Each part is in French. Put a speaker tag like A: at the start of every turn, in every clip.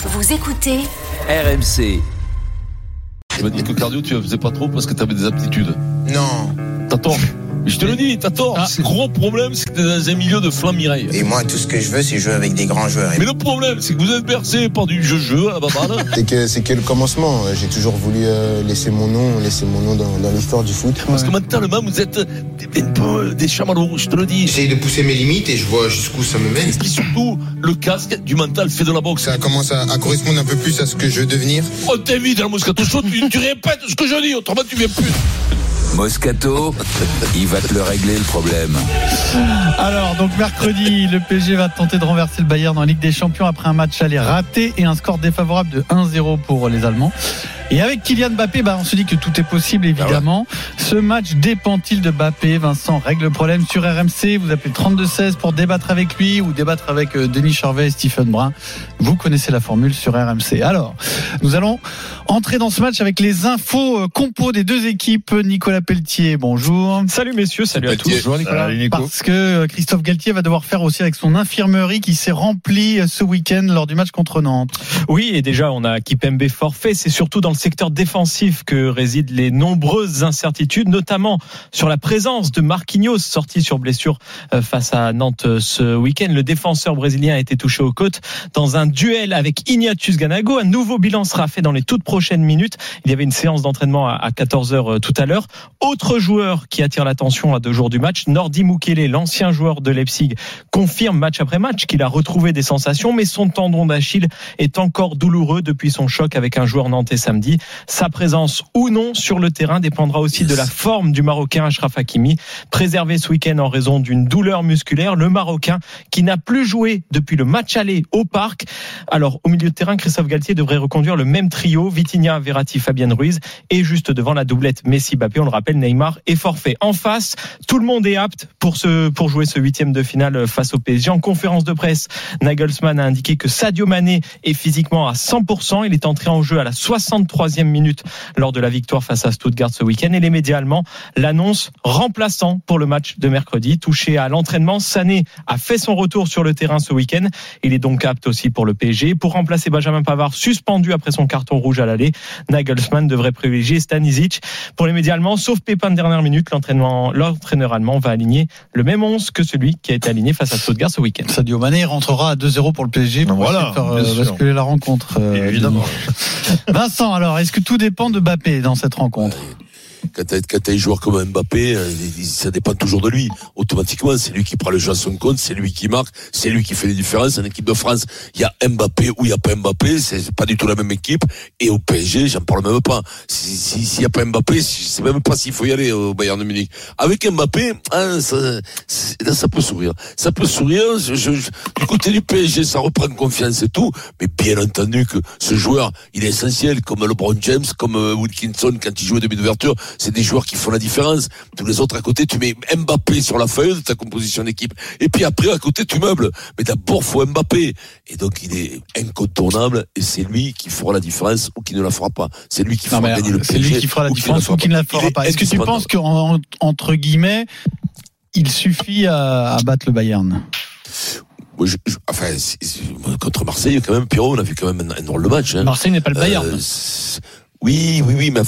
A: Vous écoutez
B: RMC.
C: Tu m'as dit que cardio, tu ne faisais pas trop parce que tu avais des aptitudes.
D: Non.
C: T'as tort. Je te le dis, t'as tort.
E: Ah.
C: Le gros problème, c'est que t'es dans un milieu de flamme Mireille.
D: Et moi, tout ce que je veux, c'est jouer avec des grands joueurs.
C: Mais le problème, c'est que vous êtes bercé par du jeu-jeu à la.
F: C'est que, c'est que le commencement. J'ai toujours voulu euh, laisser mon nom, laisser mon nom dans, dans l'histoire du foot.
C: Parce que mentalement, vous êtes des, un peu des chamallows, je te le dis.
D: J'essaye de pousser mes limites et je vois jusqu'où ça me mène.
C: Et puis surtout, le casque du mental fait de la boxe.
D: Ça commence à, à correspondre un peu plus à ce que je veux devenir.
C: On t'invite dans le Moscato Show, tu, tu répètes ce que je dis, autrement tu viens plus.
B: Moscato, il va te le régler le problème.
E: Alors, donc mercredi, le PSG va tenter de renverser le Bayern dans Ligue des Champions après un match aller raté et un score défavorable de 1-0 pour les Allemands. Et avec Kylian Mbappé, bah, on se dit que tout est possible, évidemment. Ce match dépend-il de Mbappé Vincent règle le problème sur RMC. Vous appelez 32-16 pour débattre avec lui ou débattre avec euh, Denis Charvet et Stephen Brun. Vous connaissez la formule sur RMC. Alors, nous allons entrer dans ce match avec les infos euh, compos des deux équipes. Nicolas Pelletier, bonjour.
G: Salut messieurs, salut à tous. Bonjour Nicolas.
E: Parce que euh, Christophe Galtier va devoir faire aussi avec son infirmerie qui s'est remplie ce week-end lors du match contre Nantes.
G: Oui, et déjà on a Kipembe forfait. C'est surtout dans le secteur défensif que résident les nombreuses incertitudes, notamment sur la présence de Marquinhos sorti sur blessure euh, face à Nantes euh, ce week-end. Le défenseur brésilien a été touché aux côtes dans un duel avec Ignatius Ganago. Un nouveau bilan sera fait dans les toutes prochaines minutes. Il y avait une séance d'entraînement à 14h tout à l'heure. Autre joueur qui attire l'attention à deux jours du match, Nordi Mukele, l'ancien joueur de Leipzig, confirme match après match qu'il a retrouvé des sensations, mais son tendon d'Achille est encore douloureux depuis son choc avec un joueur nantais samedi. Sa présence ou non sur le terrain dépendra aussi de la forme du Marocain Ashraf Hakimi, préservé ce week-end en raison d'une douleur musculaire. Le Marocain qui n'a plus joué depuis le match aller au parc. Alors, au milieu de terrain, Christophe Galtier devrait reconduire le même trio, Vitinha, Verratti, Fabienne Ruiz, et juste devant la doublette Messi-Bappé, on le rappelle, Neymar est forfait. En face, tout le monde est apte pour, ce, pour jouer ce huitième de finale face au PSG. En conférence de presse, Nagelsmann a indiqué que Sadio Mané est physiquement à 100%. Il est entré en jeu à la 63e minute lors de la victoire face à Stuttgart ce week-end. Et les médias allemands l'annoncent remplaçant pour le match de mercredi. Touché à l'entraînement, Sané a fait son retour sur le terrain ce week-end. Il est donc apte aussi pour le PSG. Pour remplacer Benjamin Pavard, suspendu après son carton rouge à l'aller, Nagelsmann devrait privilégier Stanisic. Pour les médias allemands, sauf Pépin de dernière minute, l'entraîneur allemand va aligner le même 11 que celui qui a été aligné face à Stuttgart ce week-end.
E: Sadio Mané rentrera à 2-0 pour le PSG pour
H: Voilà,
E: faire euh, basculer la rencontre. euh,
H: Évidemment.
E: Vincent, alors, est-ce que tout dépend de Mbappé dans cette rencontre?
C: Quand t'as un joueur comme Mbappé, euh, ça dépend toujours de lui. Automatiquement, c'est lui qui prend le jeu à son compte, c'est lui qui marque, c'est lui qui fait les différences. En équipe de France, il y a Mbappé ou il y a pas Mbappé, c'est pas du tout la même équipe. Et au PSG, j'en parle même pas. Si- si- S'il y a pas Mbappé, je sais même pas s'il faut y aller au Bayern de Munich. Avec Mbappé, hein, ça, ça peut sourire. Ça peut sourire. Je- je- du côté du PSG, ça reprend confiance et tout. Mais bien entendu que ce joueur, il est essentiel, comme LeBron James, comme euh, Wilkinson quand il jouait demi d'ouverture. C'est des joueurs qui font la différence. Tous les autres à côté, tu mets Mbappé sur la feuille de ta composition d'équipe. Et puis après, à côté, tu meubles. Mais d'abord, faut Mbappé. Et donc, il est incontournable. Et c'est lui qui fera la différence ou qui ne la fera pas. C'est lui qui fera gagner le
E: C'est
C: PSG.
E: lui qui fera la différence ou qui ne la fera pas. Est-ce que tu penses qu'entre guillemets, il suffit à, à battre le Bayern?
C: Moi, je- je- enfin, c'est- c'est- contre Marseille, quand même, Pierrot, on a vu quand même un, un drôle de match. Hein.
G: Marseille n'est pas le Bayern.
C: Euh, c'est- oui, oui, oui, mais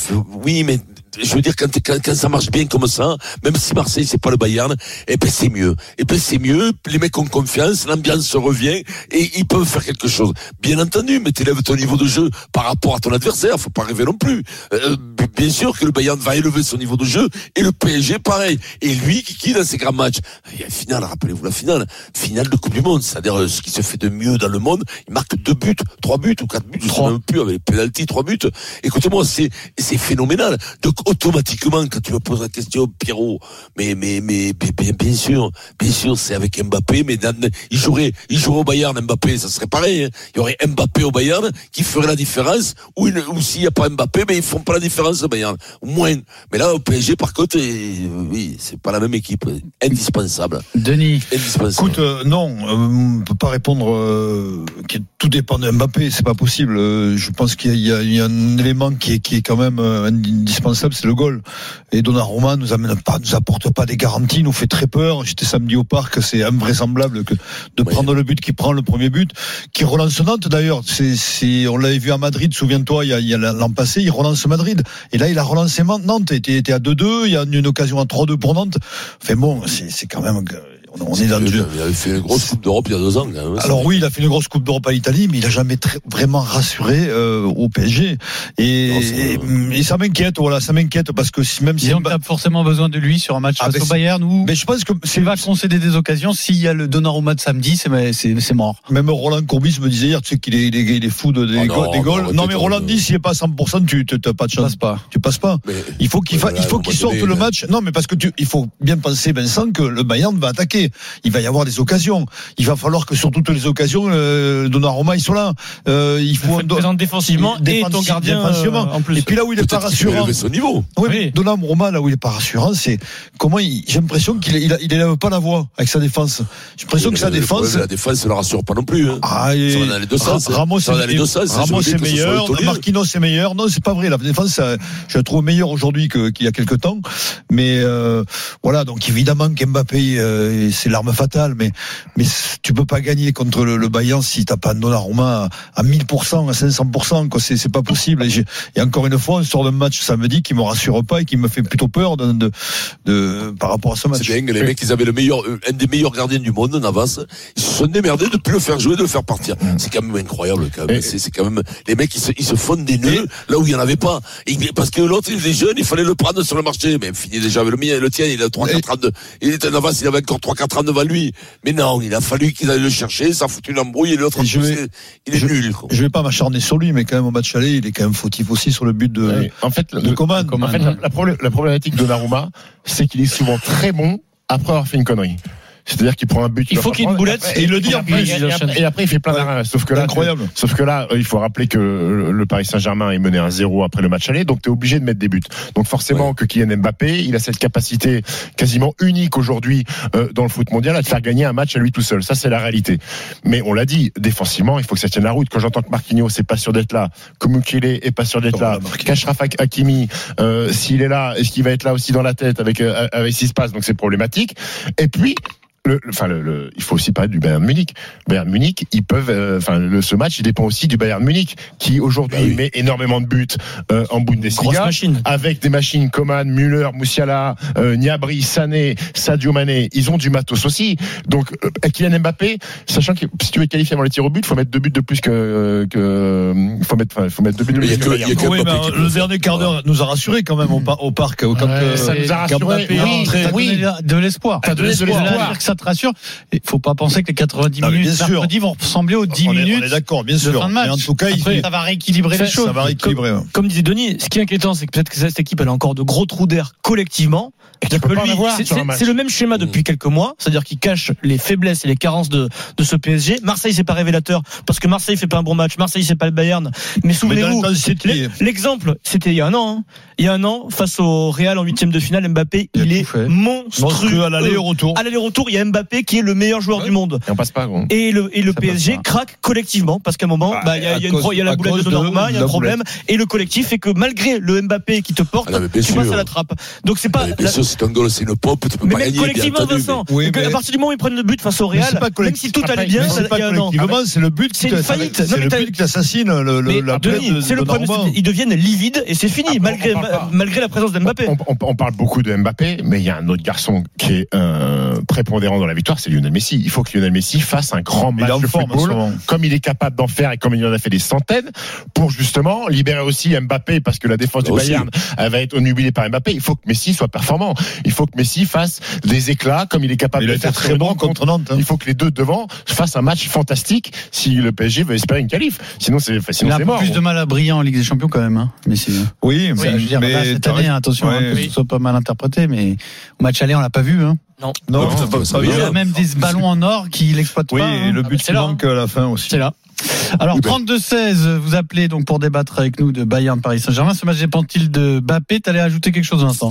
C: oui, mais je veux dire quand, quand, ça marche bien comme ça, même si Marseille c'est pas le Bayern, eh ben c'est mieux. Eh ben c'est mieux. Les mecs ont confiance, l'ambiance revient et ils peuvent faire quelque chose. Bien entendu, mais t'élèves ton niveau de jeu par rapport à ton adversaire. Faut pas rêver non plus. Euh, bien sûr que le Bayern va élever son niveau de jeu et le PSG pareil. Et lui qui qui dans ses grands matchs. Il y a une finale, rappelez-vous la finale, finale de Coupe du Monde, c'est-à-dire euh, ce qui se fait de mieux dans le monde. Il marque deux buts, trois buts ou quatre buts, je sais même plus avec les pénalties, trois buts. Écoutez-moi, c'est c'est phénoménal. Donc automatiquement, quand tu me poses la question, Pierrot, mais mais mais bien, bien, sûr, bien sûr, c'est avec Mbappé, mais dans- il jouerait il jouerait au Bayern Mbappé, ça serait pareil. hein. Il y aurait Mbappé au Bayern qui ferait la différence, ou, ou s'il n'y a pas Mbappé, mais ils font pas la différence Bayern, au moins. Mais là au PSG, par contre, oui, c'est pas la même équipe, indispensable,
E: Denis
C: indispensable.
H: Écoute, euh, non, euh, on peut pas répondre euh, que tout dépend de Mbappé, c'est pas possible. Euh, je pense qu'il y, a- y un élément qui est, qui est quand même indispensable, c'est le goal. Et Donnarumma nous amène pas, nous apporte pas des garanties, nous fait très peur. J'étais samedi au parc, c'est invraisemblable que de prendre le but qui prend le premier but, qui relance Nantes d'ailleurs. C'est, on l'avait vu à Madrid, souviens-toi, il y a l'an passé, il relance Madrid. Et là, il a relancé Nantes, il était, à 2-2, il y a une, occasion à 3-2 pour Nantes. Enfin bon, c'est, quand même, on, on est dans du,
C: Il avait fait une grosse Coupe d'Europe il y a deux ans. quand même.
H: alors oui, il a fait une grosse Coupe d'Europe à l'Italie, mais il a jamais très- vraiment rassuré euh, au PSG. Et,
C: Non, c'est-
H: et, et ça m'inquiète, voilà, ça m'inquiète parce que si, même si
E: Ils ont forcément besoin de lui sur un match
H: Ah,
E: face au Bayern où
H: mais je pense que c'est
E: s'il va concéder des occasions. S'il y a le Donnarumma de samedi, c'est mort.
H: même Roland Courbis me disait hier, tu sais qu'il est, il est, il est fou de, des,
C: Oh non,
H: go- des goals. Non, mais Roland dit s'il est pas à 100%, tu n'as pas de chance.
E: pas.
H: Tu passes pas.
C: Mais-
H: Il faut qu'il
C: Voilà,
H: sorte le
C: là.
H: match. Non, mais parce que tu, il faut bien penser, Vincent, que le Bayern va attaquer. Il va y avoir des occasions. Il va falloir que sur toutes les occasions, euh, Donnarumma, ils sont là. Euh, il
I: Il
H: faut
I: faut
H: un
I: défensivement et ton gardien euh, en plus.
H: Et puis là où il est pas rassurant,
C: élever son niveau.
H: Oui, mais
I: Oui.
H: Donnarumma, là où il est pas rassurant, c'est comment il, j'ai l'impression qu'il il, il élève pas la voix avec sa défense. J'ai l'impression que sa défense.
C: problème, La défense ne la rassure pas non plus. hein.
H: Ah, et-
C: Ça va dans les deux sens, hein.
H: Ramos,
C: dans les deux sens, c'est
H: Ramos est meilleur. Marquinhos est meilleur. Non, c'est pas vrai. La défense, euh, je la trouve meilleure aujourd'hui qu'il y a quelques temps. Mais euh, voilà, donc évidemment qu'Mbappé, euh, c'est l'arme fatale. Mais mais tu peux pas gagner contre le, le Bayern si t'as pas un Donnarumma à, à 1000%, à 500%. Quoi, c'est c'est pas possible. Et, et encore une fois, on sort d'un match samedi qui me rassure pas et qui me fait plutôt peur de, de, de- par rapport à ce match.
C: C'est bien, les mecs, ils avaient le meilleur, euh, un des meilleurs gardiens du monde, Navas. Ils se sont démerdés de plus le faire jouer, de le faire partir. C'est quand même incroyable, quand même. C'est, c'est quand même, les mecs, ils se, ils se font des nœuds là où il y en avait pas. Et parce que l'autre, il était jeune, il fallait le prendre sur le marché. Mais fini déjà avec le mien, le tien, il a 3-4 ans de, il était Navas, il avait encore 3-4 ans devant lui. Mais non, il a fallu qu'ils aillent le chercher, ça a foutu une embrouille et l'autre, il est
H: je-
C: nul, quoi.
H: Je vais pas m'acharner sur lui, mais quand même au match aller, il est quand même fautif aussi sur le but de,
J: Ouais. En fait,
H: de
J: le-
H: Coman.
J: en fait, la, la problé- la problématique de Donnarumma, c'est qu'il est souvent très bon après avoir fait une connerie. C'est-à-dire qu'il prend un but.
I: Il faut qu'il y ait une
J: prendre,
I: boulette,
J: et
I: et il le en
J: et après-
I: plus,
J: et
I: il
J: après-
I: enchaîne.
J: Et après, il fait plein d'arrêts. Sauf que là,
H: incroyable.
J: Sauf que là, euh, il faut rappeler que le Paris Saint-Germain est mené à 0 après le match aller, donc tu es obligé de mettre des buts. Donc forcément que Kylian Mbappé, il a cette capacité quasiment unique aujourd'hui euh, dans le foot mondial à te faire gagner un match à lui tout seul. Ça, c'est la réalité. Mais on l'a dit, défensivement, il faut que ça tienne la route. Quand j'entends que Marquinhos n'est pas sûr d'être là, que Mukele est pas sûr d'être là, qu'Ashraf Hakimi, euh, s'il est là, est-ce qu'il va être là aussi dans la tête avec, euh, avec ce qui se passe? Donc c'est problématique. Et puis, le, le- enfin, le, le- il faut aussi parler du Bayern Munich. Bayern Munich, ils peuvent, euh, enfin, le, ce match, il dépend aussi du Bayern Munich, qui aujourd'hui
C: Bah oui.
J: met énormément de buts euh, en Bundesliga, avec des machines Coman, Müller, Moussiala, euh, Niabri, Sané, Sadio Mané. Ils ont du matos aussi. Donc, euh, Kylian Mbappé, sachant que si tu veux être qualifié avant les tirs au but, faut mettre deux buts de plus que, que faut mettre, enfin, faut mettre deux buts de plus
C: a
J: que
C: que- a que
H: Oui, mais euh,
C: peut
H: le dernier quart d'heure nous a rassuré quand même au, par- au parc. Quand, euh,
J: ça nous a
H: quand
J: rassuré,
H: Mbappé
J: oui.
H: rentré.
E: T'as
J: Oui.
E: de l'espoir. Ça te rassure. Il faut pas penser que les 90
H: Ah, mais
E: minutes mercredi vont ressembler aux 10
H: on est,
E: minutes
H: on est d'accord, bien
E: de
H: sûr.
E: fin de
H: Mais en tout cas,
E: Après, ça va rééquilibrer les choses.
H: ça va rééquilibrer. ouais.
I: Comme disait Denis, ce qui est inquiétant, c'est que peut-être que cette équipe elle a encore de gros trous d'air collectivement. Lui, c'est- le même schéma depuis quelques mois, c'est-à-dire qu'il cache les faiblesses et les carences de, de ce PSG. Marseille, c'est pas révélateur parce que Marseille fait pas un bon match. Marseille, c'est pas le Bayern. Mais souvenez-vous, l'exemple, c'était il y a un an. hein. Il y a un an, face au Real en huitième de finale, Mbappé,
H: Il
I: est
H: fait.
I: monstrueux.
H: à l'aller et au retour.
I: À l'aller-retour, il y a Mbappé qui est le meilleur joueur
H: Ouais.
I: du monde.
J: Et on passe pas, gros.
I: Et le, et le PSG
H: pas.
I: craque collectivement parce qu'à un moment,
H: Ah,
I: bah, il y a, y une
H: cause-
I: pro- il y a la boulette de Donnarumma, il y a un problème, et le collectif fait que malgré le Mbappé qui te porte,
C: Ah
I: tu passes à la trappe. Donc c'est pas.
C: Bien c'est un goal, c'est une pop, tu peux
I: mais
C: pas gagner, bien
I: collectivement,
C: entendu.
I: Vincent,
H: Oui, mais-
I: à partir du moment où ils prennent le but face au Real,
H: c'est pas
I: même si tout allait bien,
H: c'est pas collectivement, c'est le but
I: C'est une faillite.
H: C'est le but qui assassine la
I: c'est le problème, qu'ils deviennent livides et c'est fini,
J: Après,
I: malgré, la présence d'Mbappé.
J: On, parle beaucoup de Mbappé, mais il y a un autre garçon qui est euh, prépondérant dans la victoire, c'est Lionel Messi. Il faut que Lionel Messi fasse un grand match de football, comme il est capable d'en faire et comme il en a fait des centaines, pour justement libérer aussi Mbappé, parce que la défense du. Bayern va être onnubilée par Mbappé. Il faut que Messi soit performant. Il faut que Messi fasse des éclats comme il est capable
H: Il
J: de
H: a
J: le
H: été
J: faire
H: très bon contre Nantes. hein.
J: Il faut que les deux devant fassent un match fantastique si le PSG veut espérer une qualif. Sinon, c'est
E: Il
J: sinon
E: a un
J: c'est mort.
E: plus de mal à briller en Ligue des Champions quand même. Hein. Mais c'est.
H: Oui,
E: Ça, je veux dire, là, cette année, attention,
H: Ouais.
E: hein, que ce soit pas mal interprété, mais au match aller, on l'a pas vu. Hein.
I: Non.
H: Non, c'est pas-
C: ça
E: Il y a même des ballons en or qu'il exploite
H: Oui,
E: pas.
H: et
E: hein.
H: le but
I: c'est
H: qui
I: là,
H: manque à la fin aussi.
I: C'est là.
E: Alors
C: Oui, ben.
E: 32-16, vous appelez donc pour débattre avec nous de Bayern Paris Saint-Germain. Ce match dépend-il de Bappé T'allais ajouter quelque chose Vincent?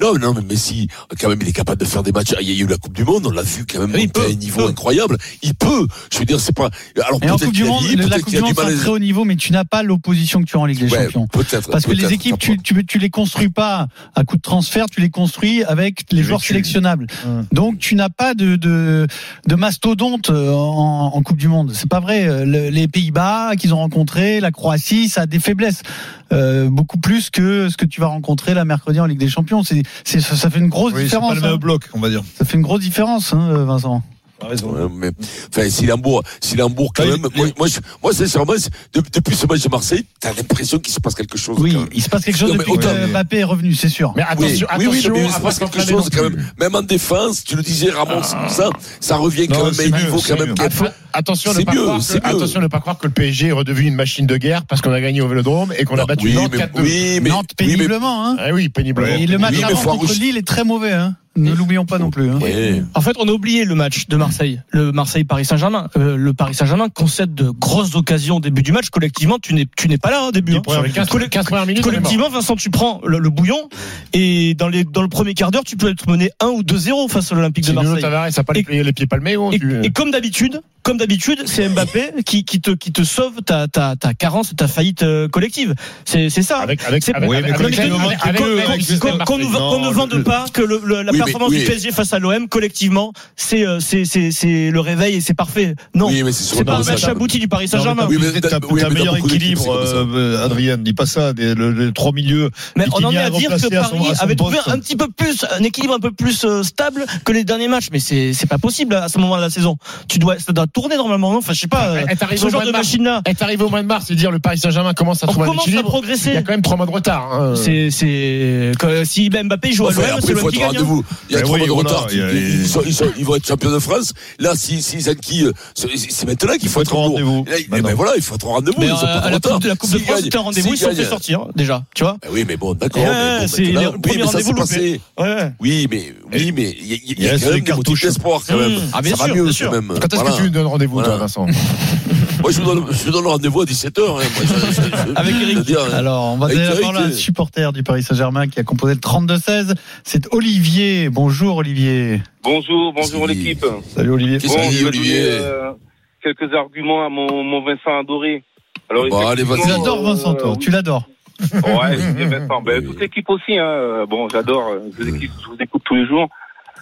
C: Non, non, mais Messi, quand même, il est capable de faire des matchs. Il y a eu la Coupe du Monde, on l'a vu quand même
I: Oui, il peut,
C: à un niveau
I: peut.
C: incroyable. Il peut. Je veux dire, c'est pas. Alors
E: Et en Coupe du Monde,
C: dit,
E: la Coupe du Monde c'est
C: à-
E: très haut niveau, mais tu n'as pas l'opposition que tu as en Ligue des
C: Ouais,
E: Champions.
C: peut-être.
E: Parce que les équipes, tu, tu, tu les construis pas à coup de transfert, tu les construis avec les joueurs
J: tu-
E: sélectionnables.
H: Hum.
E: Donc tu n'as pas de, de, de mastodonte euh, en, en Coupe du Monde. C'est pas vrai. Euh, Le- les Pays-Bas qu'ils ont rencontrés, la Croatie, ça a des faiblesses. Euh, beaucoup plus que ce que tu vas rencontrer la mercredi en Ligue des Champions. C'est, c'est, ça ça fait une grosse
H: Oui,
E: différence.
H: pas le même
E: hein.
H: bloc, on va dire.
E: Ça fait une grosse différence, hein, Vincent.
H: T'as raison.
C: Ouais, mais, enfin, s'il est en bourg, s'il est en bourg quand
H: Ouais,
C: même, moi, moi, je- moi, sincèrement, de- depuis ce match de Marseille, t'as l'impression qu'il se passe quelque chose.
E: Oui, il se passe quelque chose
C: Non, mais
E: depuis que Mbappé est revenu, c'est sûr.
J: Mais
C: Oui,
J: attention,
C: oui, oui,
J: attention
C: mais il
J: à
C: se
J: pas
C: passe quelque chose quand même. Même en défense, tu le disais, Ramon,
J: Ah.
C: ça, ça revient quand même.
H: c'est
C: Mais il
H: mieux,
C: faut
H: c'est
C: quand même
J: Attention- Attention de
C: C'est
J: pas
C: mieux,
J: croire que,
C: mieux.
J: attention de pas croire que le PSG est redevenu une machine de guerre parce qu'on a gagné au Vélodrome et qu'on a battu
C: oui,
J: Nantes
C: mais-
J: 4-2.
C: oui, mais-
E: Nantes
C: oui, mais-
E: péniblement, hein.
J: Ah oui, péniblement.
E: Et le match avant contre Lille est très mauvais, hein. Ne l'oublions pas non plus. Hein.
C: Ouais.
I: En fait, on a oublié le match de Marseille, le Marseille-Paris Saint-Germain. Euh, le Paris Saint-Germain concède de grosses occasions au début du match. Collectivement, tu n'es tu n'es pas là au début. hein.
J: Sur les 15,
I: Colle-
J: 15 premières minutes.
I: Collectivement, Vincent, tu prends le, le bouillon et dans les dans le premier quart d'heure, tu peux être mené 1 ou 2-0 face à l'Olympique de Marseille.
J: Tavares n'a pas les
I: Et-
J: pieds- les pieds palmés, oh,
I: Et,
J: tu-
I: et comme d'habitude, comme d'habitude, c'est Mbappé qui, qui te qui te sauve ta ta ta carence, ta faillite euh, collective. C'est c'est ça.
J: avec, avec, avec,
H: Oui, mais
J: avec, avec,
H: collectivement,
J: avec,
H: qu'on-
I: ne vende pas que le- le- la
C: Oui, mais-
I: performance
C: oui.
I: du PSG face à l'OM collectivement c'est euh, c'est le réveil et c'est parfait non
C: Oui, mais c'est
I: pas un match abouti du Paris
H: mais
I: Saint-Germain
H: t'as-
C: mais mais
H: meilleur équilibre, euh, Adrien. Dis pas ça. Les trois milieux.
I: mais on en est à dire que Paris avait trouvé un petit peu plus un équilibre un peu plus stable que les derniers matchs mais c'est pas possible à ce moment de la saison tu dois tourner normalement non? Enfin je sais pas euh,
J: Est arrivé
I: ce
J: au
I: genre
J: mois
I: de
J: de mars.
I: machine là
J: Est arrivé au mois de mars et dire le Paris Saint-Germain commence à
I: on
J: trouver un
I: commence à
J: équilibre. Il y
I: progresser
J: a quand même trois mois de retard. hein.
I: c'est c'est si Mbappé joue à l'OM c'est gagne hein.
C: rendez-vous. Il y a trois
H: oui,
C: mois de retard.
H: il y a-
C: Ils, vont être champions de France. Là, si, s'ils enquillent, c'est c'est maintenant qu'il faut être
H: au rendez-vous. Non.
C: voilà, il faut être au rendez-vous.
I: mais euh, à la
C: retard.
I: coupe de la Coupe de France c'était un rendez-vous ils sont fait sortir déjà tu vois
C: oui, mais bon, d'accord. Mais
I: c'est le
C: oui,
I: premier
C: mais
I: rendez-vous
C: Oui, mais, oui, mais il y a, quand même des d'espoir quand même.
I: Mmh. Ah, bien
C: ça va
I: sûr,
C: mieux
I: bien
C: quand
I: sûr.
C: même.
J: Quand est-ce que tu rendez-vous,
C: Voilà.
J: toi, Vincent
C: Moi, je vous donne, je vous donne rendez-vous à 17h.
I: Avec Eric.
E: Alors, on va donner la parole à un
C: euh,
E: supporter du Paris Saint-Germain qui a composé le 32-16. C'est Olivier. Bonjour, Olivier.
K: Bonjour, bonjour l'équipe.
E: Salut, Olivier.
C: Qu'est-ce
K: Bon,
C: qu'il dit,
K: je vais
C: Olivier
K: donner, euh, quelques arguments à mon, mon Vincent adoré. Alors,
C: Bon, allez, vas-y.
E: L'adores, Vincent, toi.
K: euh,
E: Tu l'adores.
K: Ouais, Vincent. Ben, toute l'équipe aussi. Hein. Euh, Bon, j'adore. euh, je vous écoute tous les jours.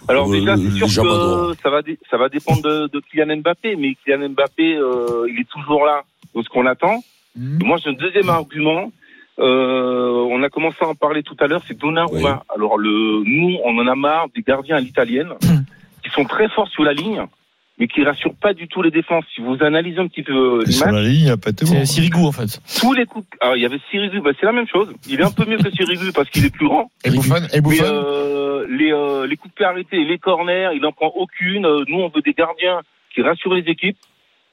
K: Alors
C: Euh,
K: déjà,
C: les
K: c'est sûr que ça va, dé- ça va dépendre de, de Kylian Mbappé, mais Kylian Mbappé, euh, il est toujours là. Donc, ce qu'on attend. Et moi, j'ai un deuxième argument. Euh, on a commencé à en parler tout à l'heure, c'est Donnarumma. Alors, le, nous, on en a marre des gardiens à l'italienne
I: Mhm.
K: qui sont très forts sur la ligne, mais qui rassurent pas du tout les défenses. Si vous analysez un petit peu euh,
H: Sur la ligne, il a pas été bon.
I: c'est Sirigu en fait
K: tous les coups. Alors, il y avait Sirigu, bah, c'est la même chose. Il est un peu mieux que Sirigu parce qu'il est plus grand.
J: Et Bouffon Et
K: Mais
J: Bouffon
K: euh, les, euh, les coups de pied arrêtés, les corners, il n'en prend aucune. Euh, nous, on veut des gardiens qui rassurent les équipes.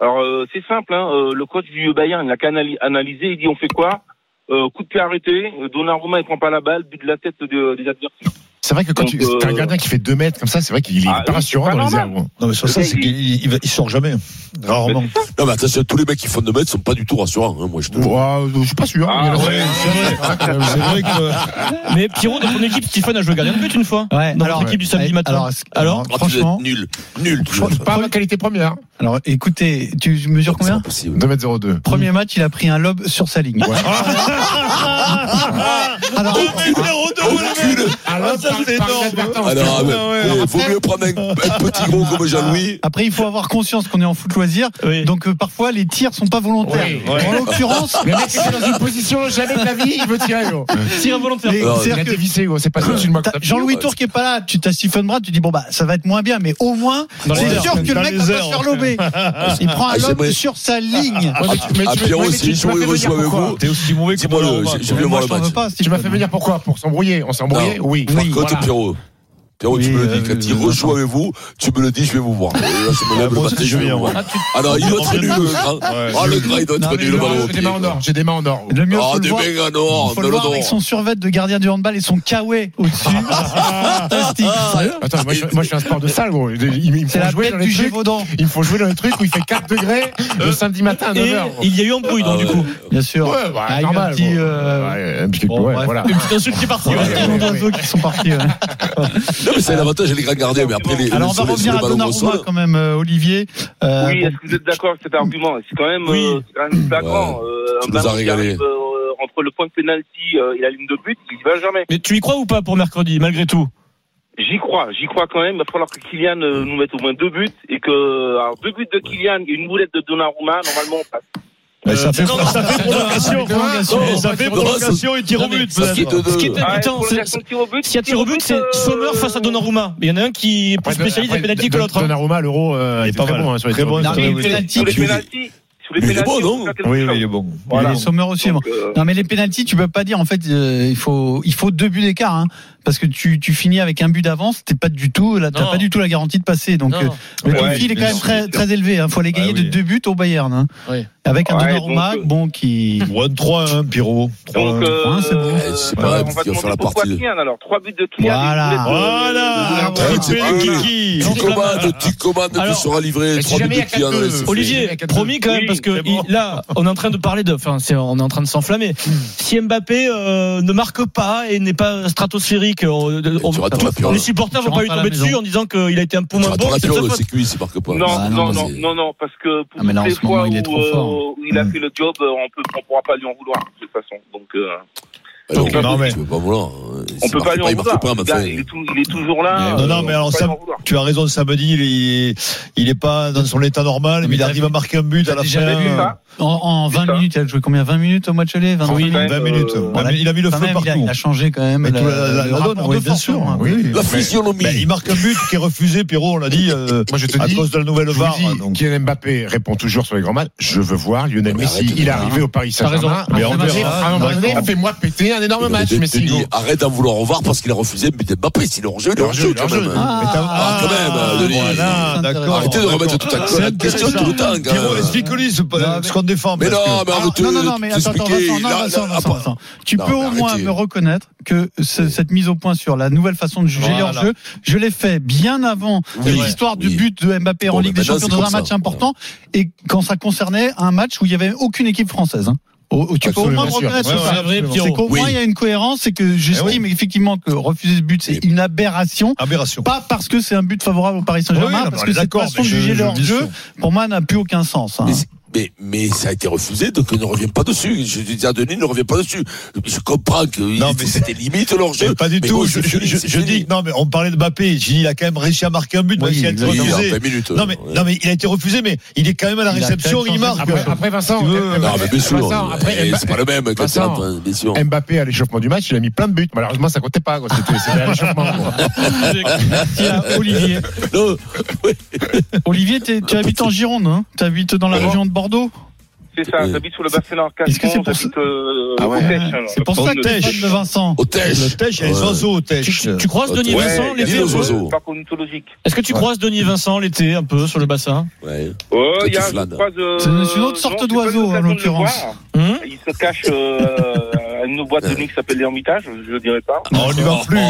K: Alors, euh, c'est simple. Hein, euh, le coach du Bayern, il n'a qu'à analyser. Il dit on fait quoi? Euh, Coup de pied arrêté. Donnarumma, il prend pas la balle, but de la tête de- des adversaires.
J: C'est vrai que quand
K: Donc,
J: tu t'as un
K: euh,
J: gardien qui fait 2 mètres comme ça, c'est vrai qu'il est
K: Ah,
J: pas
K: oui,
J: rassurant
K: pas
J: dans les airs.
H: Non, mais sur ça, c'est qu'il il, va- il sort jamais. Rarement.
C: Non, mais attention, tous les mecs qui font 2 mètres sont pas du tout rassurants. Hein, moi, je te
J: je suis pas sûr.
K: Ah,
J: Il y en a-
K: ouais.
H: C'est vrai que.
I: mais Pierrot dans ton équipe Stephen a joué gardien de but une fois
E: Ouais,
I: dans
E: alors,
I: l'équipe du samedi matin
E: Alors,
I: Alors
C: Ah,
E: franchement,
C: nul. Nul.
J: pas ma qualité première.
E: Alors, écoutez, tu mesures
C: C'est
E: combien
C: pas possible.
J: 2m02.
E: Premier match, il a pris un lob sur sa ligne. Alors,
J: Alors,
H: ça, c'est énorme.
C: Alors, eh, faut mieux prendre un, petit gros comme Jean-Louis.
E: après, il faut avoir conscience qu'on est en foot loisir.
I: Oui.
E: Donc, euh, parfois, les tirs sont pas volontaires.
J: Oui.
E: En l'occurrence,
J: Le mec était dans une position jamais de la vie, il veut tirer. gros.
I: tir involontaire
E: les-
C: Alors,
J: Il a
E: c'est-à-dire que
J: dévissé, gros. c'est pas
E: Jean-Louis Tour qui est pas là, tu t'as Stephen Brun, tu dis bon bah ça va être moins bien, mais au moins c'est sûr que le mec va pas se faire lober. Il prend un
C: Ah,
E: lob
C: j'aimerais-
E: sur sa ligne.
J: Mais
C: Ah,
J: tu-
C: Pierrot, si
J: tu-
C: je jouer avec vous.
H: T'es aussi mauvais que
C: le-
E: moi,
C: voir
E: je
C: le
E: t'en veux
C: match.
E: pas,
J: Tu m'as fait venir pourquoi Pour s'embrouiller On s'embrouillait Oui.
C: Par contre,
J: Voilà.
C: Pierrot, Pierrot, tu
E: Oui,
C: me le dis,
E: euh,
C: quand il
E: euh,
C: rejoue avec vous, tu me le dis, je vais vous voir. Là, je me lève le
H: moi aussi,
C: matin,
H: je
C: vais vous voir. Ah non, il doit être nul, le grand. Ah, le grand, il doit être nul, le ballon
J: J'ai des mains en or. J'ai des mains en or.
E: Le mieux,
C: Ah, des mecs en
E: Il
C: or,
E: faut le voir avec son survêt de gardien du handball et son kawaii au-dessus. Fantastique.
J: Attends, moi je, suis un sport de salle, gros.
E: C'est
J: faut
E: la
J: jouer
E: tête
J: dans les
E: du. Gévaudan,
J: Il faut jouer dans les trucs où il fait 4 degrés le samedi matin à
I: Et
J: 9h.
I: il y a eu embrouille, donc,
C: Ah
I: du coup.
E: bien sûr.
J: Ouais, bah,
E: Ah, il y a eu un
J: normal.
E: euh,
J: un petit-
I: petite insulte qui est partie.
E: Il y a
I: ouais.
E: tellement d'oiseaux qui sont partis.
C: C'est l'avantage, les grands gardiens, mais après, les,
E: Alors on va revenir à Donnarumma quand même, euh, Olivier. Euh,
K: Oui, est-ce que vous êtes d'accord avec cet argument? C'est quand même, euh, flagrant. Euh,
C: Tu
K: un
C: nous as
K: ballon qui
C: régalé.
K: arrive, euh, entre le point de pénalty euh, et la ligne de but, il y va jamais.
I: Mais tu y crois ou pas pour mercredi, malgré tout?
K: J'y crois, j'y crois quand même. Il va falloir que Kylian euh, nous mette au moins deux buts et que alors deux buts de Kylian et une boulette de Donnarumma, normalement on passe.
H: Mais ça fait,
I: non, non,
H: ça fait prolongation. ça fait prolongation et tir au but,
I: Ce qui est
K: Ah, but,
I: S'il y a tir au but, c'est
K: euh,
I: Sommer face à Donnarumma. Il y en a un qui est plus spécialiste des pénaltys que
J: Don-
I: l'autre. hein.
J: Donnarumma, l'euro, euh,
H: Il est pas
J: bon hein, sur les
E: les
K: les les
C: Mais il est bon,
K: on
C: non
H: Oui, il est bon.
K: Voilà.
E: Et Sommer aussi.
K: Euh,
E: Non mais les pénaltys, tu peux pas dire en fait euh, il faut il faut deux buts d'écart hein, parce que tu, tu finis avec un but d'avance, t'es pas du tout là, t'as pas du tout la garantie de passer. Donc
I: Non.
E: euh, le
K: Ouais,
E: défi il est quand même très très élevé. Il faut aller gagner
H: Ah oui.
E: de deux buts au Bayern. Hein.
I: Oui.
E: Avec un
K: Ouais,
E: Donnarumma
K: donc, euh,
E: bon qui
H: Ou un 3-1, Pierrot. 3-1.
K: Donc, euh,
E: Hein, c'est bon.
C: Eh, c'est pas
K: on va
C: faire la partie.
K: Alors trois buts de Kylian.
E: Voilà.
H: Voilà.
C: Tu commandes, tu commandes, tu seras livré. Trois buts de Kylian,
J: 4-2,
C: c'est fait.
I: Olivier, promis quand même, parce que là, on est en train de parler de, enfin, on est en train de s'enflammer. Si Mbappé euh, ne marque pas et n'est pas stratosphérique, on, on-
C: piole.
I: les supporters vont pas lui tomber dessus en disant qu'il a été un peu moins bon.
K: Non,
E: Ah,
K: non,
E: non,
K: non, non, parce que pour
E: Ah,
K: les
E: moment,
K: fois où, euh, il a
E: Mm.
K: fait le job, euh, on on pourra pas lui en vouloir de toute façon. Donc, euh,
C: Ah non,
K: Donc, non,
H: mais-
C: tu veux pas vouloir.
K: on peut pas lui en
C: Il marque
K: vouloir.
C: enfin,
K: il, est tout- il est toujours là.
H: Non,
K: euh,
H: non,
K: on
H: mais alors ça, tu as raison, samedi, il est, il est pas dans son état normal,
E: Mais
H: mais il arrive
E: vu-
H: à marquer un but à la
E: déjà
H: fin.
E: en, en
K: C'est
E: 20
K: ça.
E: minutes, il a joué combien? 20 minutes au match aller 25
K: Oui,
E: minutes.
K: quand même,
H: 20 minutes.
K: euh,
H: Il a mis- il a mis le
E: Quand
H: feu
E: même, il, a,
H: partout.
E: il a changé quand même
H: bien sûr.
E: hein.
C: La physionomie.
H: Il marque un but qui est refusé, Pierrot, on l'a dit, euh,
J: Moi, je te
H: à cause de la nouvelle VAR.
J: Kylian Mbappé répond toujours sur les grands matchs. Je veux voir Lionel Messi. Il est
C: hein.
J: arrivé au Paris. Saint-Germain. Fais-moi péter un énorme match,
C: Denis,
J: Messi.
C: Arrête d'en vouloir au revoir parce qu'il a refusé Mbappé. S'il est hors jeu, il est hors jeu quand même. hein.
H: Ah,
C: quand même,
E: C'est
H: d'accord.
C: Arrêtez de remettre toute la- question tout le temps.
H: Pierrot, explique-lui ce, qu'on défend.
C: Mais
H: parce
C: non, mais
E: Ah,
C: arrête
E: non, non, non, mais attends, attends, Vincent. Tu peux au moins me reconnaître que ce- cette mise au point sur la nouvelle façon de juger leur jeu, je l'ai fait bien avant l'histoire du but de Mbappé en Ligue des Champions dans un match important et quand ça concernait un match où il y avait aucune équipe française. Au- au- tu peux au moins
H: Ouais, ouais.
E: C'est qu'au
C: Oui.
E: il y a une cohérence, c'est que j'estime effectivement que refuser ce but c'est une aberration.
H: Aberration.
E: Pas parce que c'est un but favorable au Paris
H: Oui,
E: Saint-Germain, parce que cette façon de juger leur jeu, pour moi, n'a plus aucun sens. hein.
C: Mais, mais, ça a été refusé, donc ne revient pas dessus. Je dis à Denis, ne revient pas dessus. Je comprends que il-
H: Non, mais
C: c'était limite leur jeu.
H: Pas du
C: Mais
H: tout.
C: bon,
H: je,
C: c'est
H: je-
C: fini,
H: je-
C: c'est
H: je
C: fini.
H: dis, non, mais on parlait de Mbappé. J'ai dit, il a quand même réussi à marquer un but,
E: Oui,
H: même s'il a été refusé.
C: 20 minutes.
H: Non mais,
C: ouais.
H: non mais il a été refusé, mais il est quand même à la
E: Il
H: réception, il marque.
J: Après, après Vincent,
H: veux,
C: Non, mais bien sûr.
J: Vincent, après,
C: eh,
J: Mbappé-
C: c'est pas le même
J: Vincent,
C: entre- bien sûr.
J: Mbappé à l'échauffement du match, il a mis plein de buts. Malheureusement, ça comptait pas. C'était à l'échauffement. quoi.
E: Merci à Olivier. Olivier, tu habites en Gironde, hein Tu habites dans la région de Bordeaux
K: C'est ça,
C: Oui.
K: j'habite sur le bassin d'Arcachon,
E: Est-ce que c'est pour
K: j'habite euh,
H: Ah ouais.
K: au Tèche, alors.
E: C'est pour ça que tu
H: Tèche.
E: de Vincent.
C: au Tèche.
H: Le Tèche, il y a les
C: Ouais.
H: oiseaux au
I: Tu,
H: Tèche.
I: tu croises Denis
C: Ouais,
I: Vincent
K: il y a
I: l'été. Est-ce que tu croises Denis Vincent l'été un peu sur le bassin
C: Ouais.
K: Ouais, il y a,
C: tu
K: croise, euh,
E: C'est une- autre sorte d'oiseau,
K: l'occasion
E: en l'occurrence.
I: Hum
K: Il se cache euh, à une boîte de nuit qui s'appelle l'Ermitage, je ne dirais pas.
H: Non, on n'y va plus.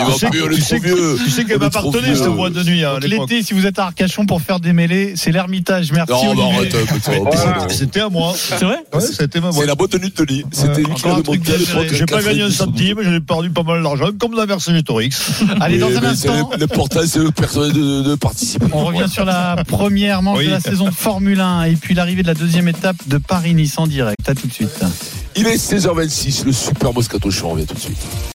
C: On va
H: sais
C: plus, on
H: que-
C: est
H: tu
C: trop
H: sais que-
C: vieux.
H: Tu sais qu'elle m'appartenait cette boîte de nuit hein.
E: L'été, si vous êtes à Arcachon pour faire démêler, c'est l'Ermitage. Merci
C: Non,
E: Olivier.
C: arrête, oh.
H: C'était à moi.
I: C'est vrai
H: Ouais, c'était ma
C: C'est
H: boîte.
C: la boîte de nuit de Denis. C'était lui qui
E: géré.
H: J'ai pas gagné un
C: 90.
H: centime, j'ai perdu pas mal d'argent, comme la Vercingétorix.
E: Allez, dans un
C: c'est
E: instant,
C: le- L'important, c'est le personnel de, participer.
E: on revient sur la première manche de la saison de Formule 1 et puis l'arrivée de la deuxième étape de Paris-Nice en direct. À tout de suite.
C: Il est 16h26, le super Moscato Show, on revient tout de suite.